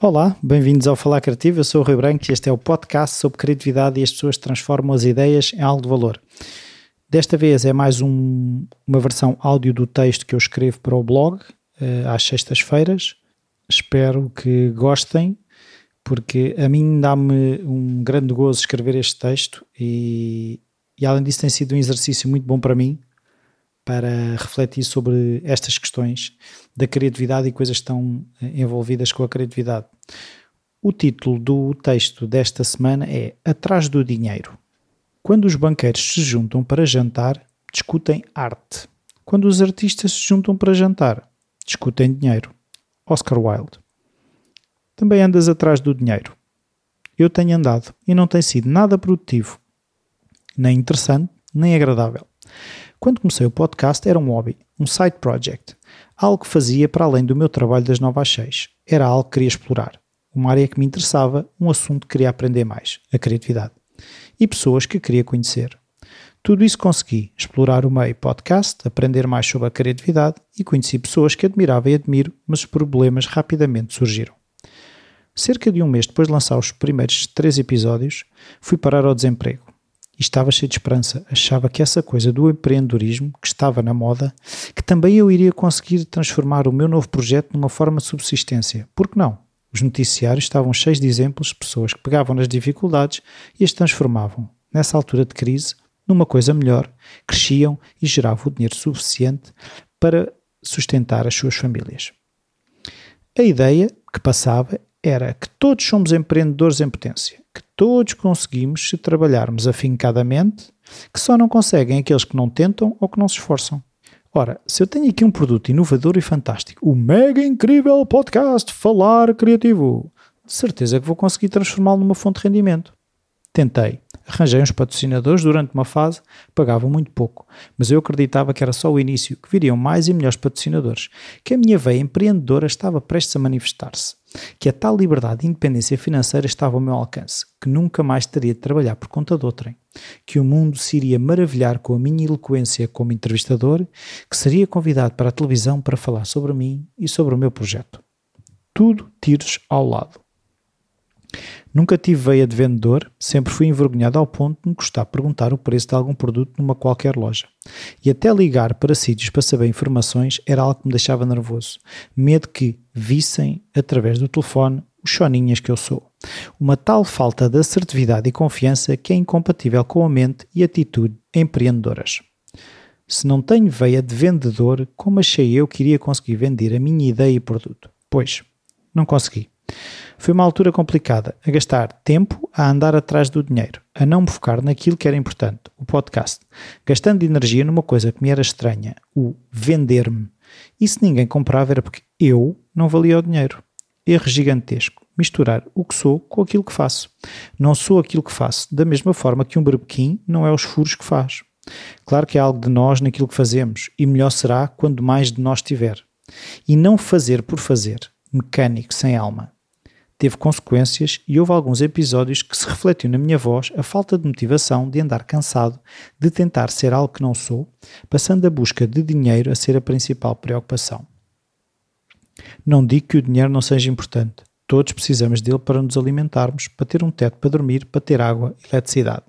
Olá, bem-vindos ao Falar Criativo. Eu sou o Rui Branco e este é o podcast sobre criatividade e as pessoas transformam as ideias em algo de valor. Desta vez é mais um, uma versão áudio do texto que eu escrevo para o blog uh, às sextas-feiras. Espero que gostem, porque a mim dá-me um grande gozo escrever este texto e, e além disso tem sido um exercício muito bom para mim para refletir sobre estas questões da criatividade e coisas estão eh, envolvidas com a criatividade. O título do texto desta semana é Atrás do Dinheiro. Quando os banqueiros se juntam para jantar, discutem arte. Quando os artistas se juntam para jantar, discutem dinheiro. Oscar Wilde. Também andas atrás do dinheiro. Eu tenho andado e não tem sido nada produtivo, nem interessante, nem agradável. Quando comecei o podcast era um hobby, um side project, algo que fazia para além do meu trabalho das 9 às 6. Era algo que queria explorar, uma área que me interessava, um assunto que queria aprender mais, a criatividade, e pessoas que queria conhecer. Tudo isso consegui, explorar o meio podcast, aprender mais sobre a criatividade e conheci pessoas que admirava e admiro, mas os problemas rapidamente surgiram. Cerca de um mês depois de lançar os primeiros três episódios, fui parar ao desemprego e estava cheio de esperança. Achava que essa coisa do empreendedorismo, que estava na moda, que também eu iria conseguir transformar o meu novo projeto numa forma de subsistência. Por que não? Os noticiários estavam cheios de exemplos de pessoas que pegavam nas dificuldades e as transformavam, nessa altura de crise, numa coisa melhor, cresciam e geravam o dinheiro suficiente para sustentar as suas famílias. A ideia que passava era que todos somos empreendedores em potência, que todos conseguimos se trabalharmos afincadamente, que só não conseguem aqueles que não tentam ou que não se esforçam. Ora, se eu tenho aqui um produto inovador e fantástico, o mega incrível podcast Falar Criativo, de certeza que vou conseguir transformá-lo numa fonte de rendimento. Tentei. Arranjei uns patrocinadores durante uma fase, pagavam muito pouco, mas eu acreditava que era só o início, que viriam mais e melhores patrocinadores, que a minha veia empreendedora estava prestes a manifestar-se, que a tal liberdade e independência financeira estava ao meu alcance, que nunca mais teria de trabalhar por conta de outrem, que o mundo se iria maravilhar com a minha eloquência como entrevistador, que seria convidado para a televisão para falar sobre mim e sobre o meu projeto. Tudo tiros ao lado. Nunca tive veia de vendedor, sempre fui envergonhado ao ponto de me custar perguntar o preço de algum produto numa qualquer loja. E até ligar para sítios para saber informações era algo que me deixava nervoso. Medo que vissem, através do telefone, os choninhas que eu sou. Uma tal falta de assertividade e confiança que é incompatível com a mente e atitude empreendedoras. Se não tenho veia de vendedor, como achei eu que iria conseguir vender a minha ideia e produto? Pois, não consegui. Foi uma altura complicada, a gastar tempo a andar atrás do dinheiro, a não me focar naquilo que era importante, o podcast, gastando energia numa coisa que me era estranha, o vender-me. E se ninguém comprava era porque eu não valia o dinheiro. Erro gigantesco. Misturar o que sou com aquilo que faço. Não sou aquilo que faço, da mesma forma que um berbequim não é os furos que faz. Claro que há algo de nós naquilo que fazemos, e melhor será quando mais de nós tiver. E não fazer por fazer, mecânico, sem alma teve consequências e houve alguns episódios que se refletiu na minha voz a falta de motivação de andar cansado de tentar ser algo que não sou, passando a busca de dinheiro a ser a principal preocupação. Não digo que o dinheiro não seja importante. Todos precisamos dele para nos alimentarmos, para ter um teto para dormir, para ter água e eletricidade.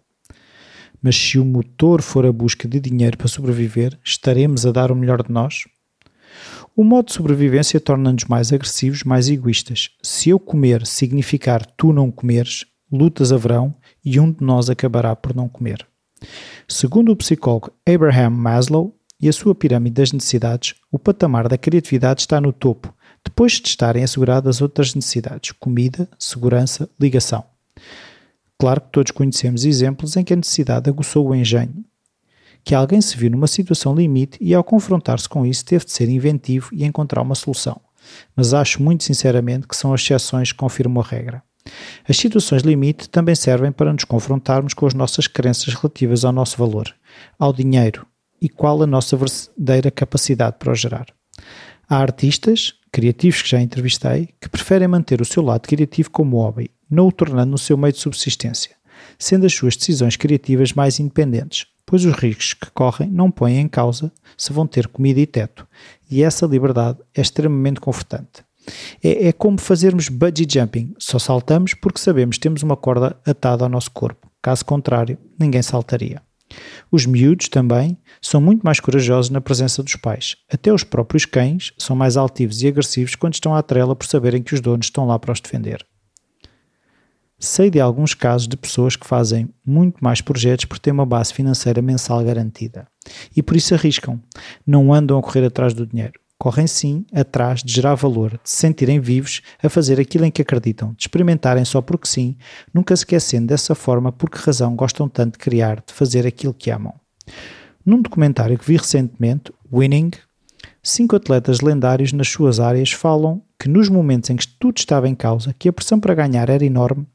Mas se o motor for a busca de dinheiro para sobreviver, estaremos a dar o melhor de nós? O modo de sobrevivência torna-nos mais agressivos, mais egoístas. Se eu comer significar tu não comeres, lutas haverão e um de nós acabará por não comer. Segundo o psicólogo Abraham Maslow e a sua pirâmide das necessidades, o patamar da criatividade está no topo, depois de estarem asseguradas outras necessidades: comida, segurança, ligação. Claro que todos conhecemos exemplos em que a necessidade aguçou o engenho, que alguém se viu numa situação limite e, ao confrontar-se com isso, teve de ser inventivo e encontrar uma solução. Mas acho muito sinceramente que são as exceções que confirmam a regra. As situações limite também servem para nos confrontarmos com as nossas crenças relativas ao nosso valor, ao dinheiro e qual a nossa verdadeira capacidade para o gerar. Há artistas, criativos que já entrevistei, que preferem manter o seu lado criativo como hobby, não o tornando no seu meio de subsistência, sendo as suas decisões criativas mais independentes, pois os ricos que correm não põem em causa se vão ter comida e teto, e essa liberdade é extremamente confortante. É, é como fazermos bungee jumping, só saltamos porque sabemos que temos uma corda atada ao nosso corpo, caso contrário, ninguém saltaria. Os miúdos também são muito mais corajosos na presença dos pais. Até os próprios cães são mais altivos e agressivos quando estão à trela por saberem que os donos estão lá para os defender. Sei de alguns casos de pessoas que fazem muito mais projetos por ter uma base financeira mensal garantida e por isso arriscam, não andam a correr atrás do dinheiro. Correm sim atrás de gerar valor, de se sentirem vivos a fazer aquilo em que acreditam, de experimentarem só porque sim, nunca se esquecendo dessa forma por que razão gostam tanto de criar, de fazer aquilo que amam. Num documentário que vi recentemente, Winning, cinco atletas lendários nas suas áreas falam que nos momentos em que tudo estava em causa, que a pressão para ganhar era enorme,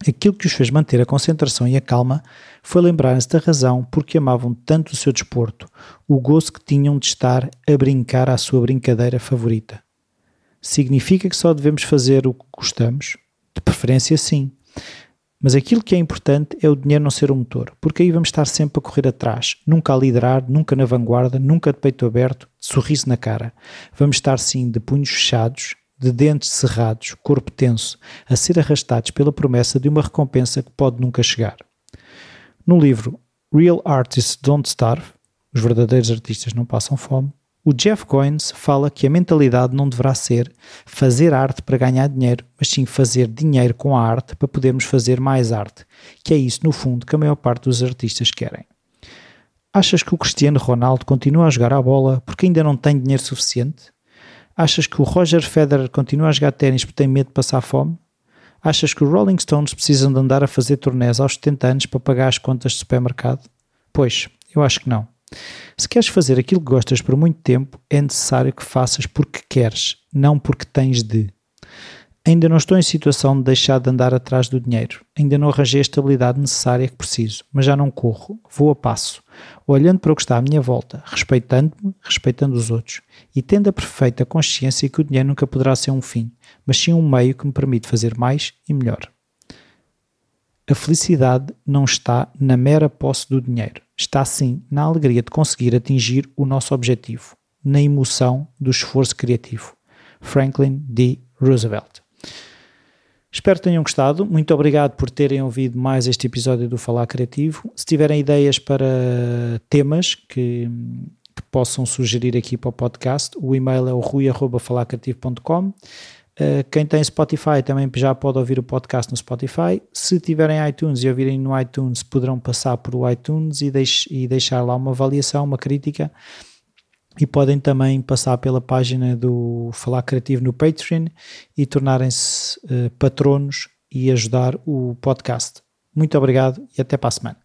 Aquilo que os fez manter a concentração e a calma foi lembrarem-se da razão por que amavam tanto o seu desporto, o gozo que tinham de estar a brincar à sua brincadeira favorita. Significa que só devemos fazer o que gostamos? De preferência, sim. Mas aquilo que é importante é o dinheiro não ser o motor, porque aí vamos estar sempre a correr atrás, nunca a liderar, nunca na vanguarda, nunca de peito aberto, de sorriso na cara. Vamos estar sim de punhos fechados, de dentes cerrados, corpo tenso, a ser arrastados pela promessa de uma recompensa que pode nunca chegar. No livro Real Artists Don't Starve, os verdadeiros artistas não passam fome, o Jeff Goins fala que a mentalidade não deverá ser fazer arte para ganhar dinheiro, mas sim fazer dinheiro com a arte para podermos fazer mais arte, que é isso, no fundo, que a maior parte dos artistas querem. Achas que o Cristiano Ronaldo continua a jogar a bola porque ainda não tem dinheiro suficiente? Achas que o Roger Federer continua a jogar ténis porque tem medo de passar fome? Achas que os Rolling Stones precisam de andar a fazer turnés aos 70 anos para pagar as contas de supermercado? Pois, eu acho que não. Se queres fazer aquilo que gostas por muito tempo, é necessário que faças porque queres, não porque tens de. Ainda não estou em situação de deixar de andar atrás do dinheiro. Ainda não arranjei a estabilidade necessária que preciso, mas já não corro, vou a passo, olhando para o que está à minha volta, respeitando-me, respeitando os outros e tendo a perfeita consciência que o dinheiro nunca poderá ser um fim, mas sim um meio que me permite fazer mais e melhor. A felicidade não está na mera posse do dinheiro, está sim na alegria de conseguir atingir o nosso objetivo, na emoção do esforço criativo. Franklin D. Roosevelt. Espero que tenham gostado. Muito obrigado por terem ouvido mais este episódio do Falar Criativo. Se tiverem ideias para temas que, que possam sugerir aqui para o podcast, o e-mail é o rui.falarcreativo.com. Uh, eh, quem tem Spotify também já pode ouvir o podcast no Spotify. Se tiverem iTunes e ouvirem no iTunes, poderão passar por o iTunes e, deix e deixar lá uma avaliação, uma crítica e podem também passar pela página do Falar Criativo no Patreon e tornarem-se uh, patronos e ajudar o podcast. Muito obrigado e até para a semana.